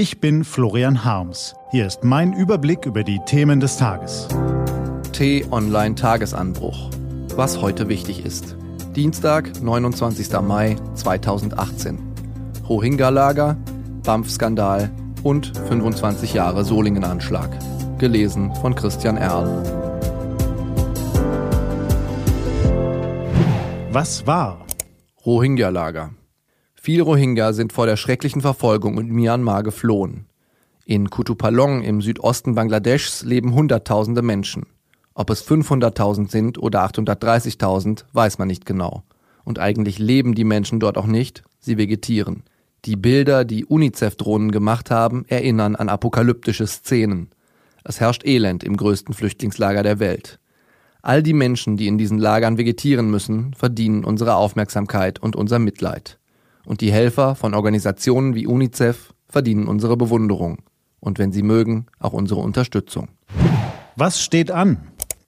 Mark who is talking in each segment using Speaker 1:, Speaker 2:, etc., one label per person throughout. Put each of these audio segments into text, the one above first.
Speaker 1: Ich bin Florian Harms. Hier ist mein Überblick über die Themen des Tages.
Speaker 2: T-Online Tagesanbruch. Was heute wichtig ist. Dienstag, 29. Mai 2018. Rohingya-Lager, BAMF-Skandal und 25 Jahre Solingen-Anschlag. Gelesen von Christian Erl.
Speaker 1: Was war?
Speaker 2: Rohingya-Lager. Viele Rohingya sind vor der schrecklichen Verfolgung in Myanmar geflohen. In Kutupalong im Südosten Bangladeschs leben Hunderttausende Menschen. Ob es 500.000 sind oder 830.000, weiß man nicht genau. Und eigentlich leben die Menschen dort auch nicht, sie vegetieren. Die Bilder, die UNICEF-Drohnen gemacht haben, erinnern an apokalyptische Szenen. Es herrscht Elend im größten Flüchtlingslager der Welt. All die Menschen, die in diesen Lagern vegetieren müssen, verdienen unsere Aufmerksamkeit und unser Mitleid. Und die Helfer von Organisationen wie UNICEF verdienen unsere Bewunderung. Und wenn sie mögen, auch unsere Unterstützung.
Speaker 1: Was steht an?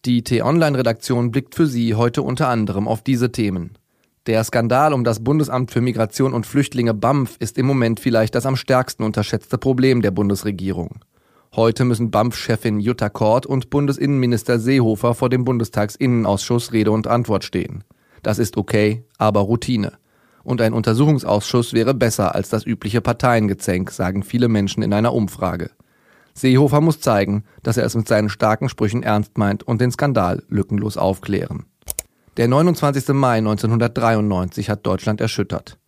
Speaker 2: Die T-Online-Redaktion blickt für Sie heute unter anderem auf diese Themen. Der Skandal um das Bundesamt für Migration und Flüchtlinge BAMF ist im Moment vielleicht das am stärksten unterschätzte Problem der Bundesregierung. Heute müssen BAMF-Chefin Jutta Kort und Bundesinnenminister Seehofer vor dem Bundestagsinnenausschuss Rede und Antwort stehen. Das ist okay, aber Routine. Und ein Untersuchungsausschuss wäre besser als das übliche Parteiengezänk, sagen viele Menschen in einer Umfrage. Seehofer muss zeigen, dass er es mit seinen starken Sprüchen ernst meint und den Skandal lückenlos aufklären. Der 29. Mai 1993 hat Deutschland erschüttert.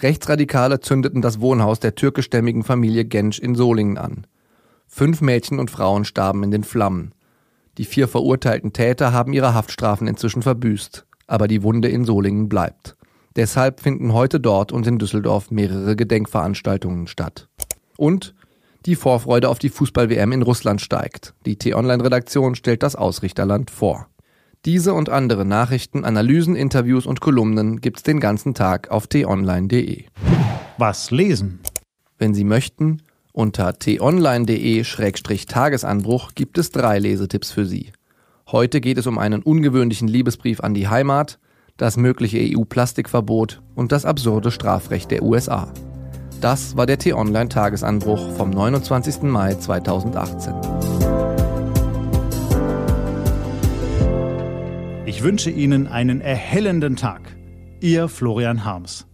Speaker 2: Rechtsradikale zündeten das Wohnhaus der türkischstämmigen Familie Gensch in Solingen an. Fünf Mädchen und Frauen starben in den Flammen. Die vier verurteilten Täter haben ihre Haftstrafen inzwischen verbüßt, aber die Wunde in Solingen bleibt. Deshalb finden heute dort und in Düsseldorf mehrere Gedenkveranstaltungen statt. Und die Vorfreude auf die Fußball-WM in Russland steigt. Die T-Online-Redaktion stellt das Ausrichterland vor. Diese und andere Nachrichten, Analysen, Interviews und Kolumnen gibt's den ganzen Tag auf t-online.de.
Speaker 1: Was lesen?
Speaker 2: Wenn Sie möchten, unter t-online.de-tagesanbruch gibt es drei Lesetipps für Sie. Heute geht es um einen ungewöhnlichen Liebesbrief an die Heimat, das mögliche EU-Plastikverbot und das absurde Strafrecht der USA. Das war der T-Online-Tagesanbruch vom 29. Mai 2018.
Speaker 1: Ich wünsche Ihnen einen erhellenden Tag. Ihr Florian Harms.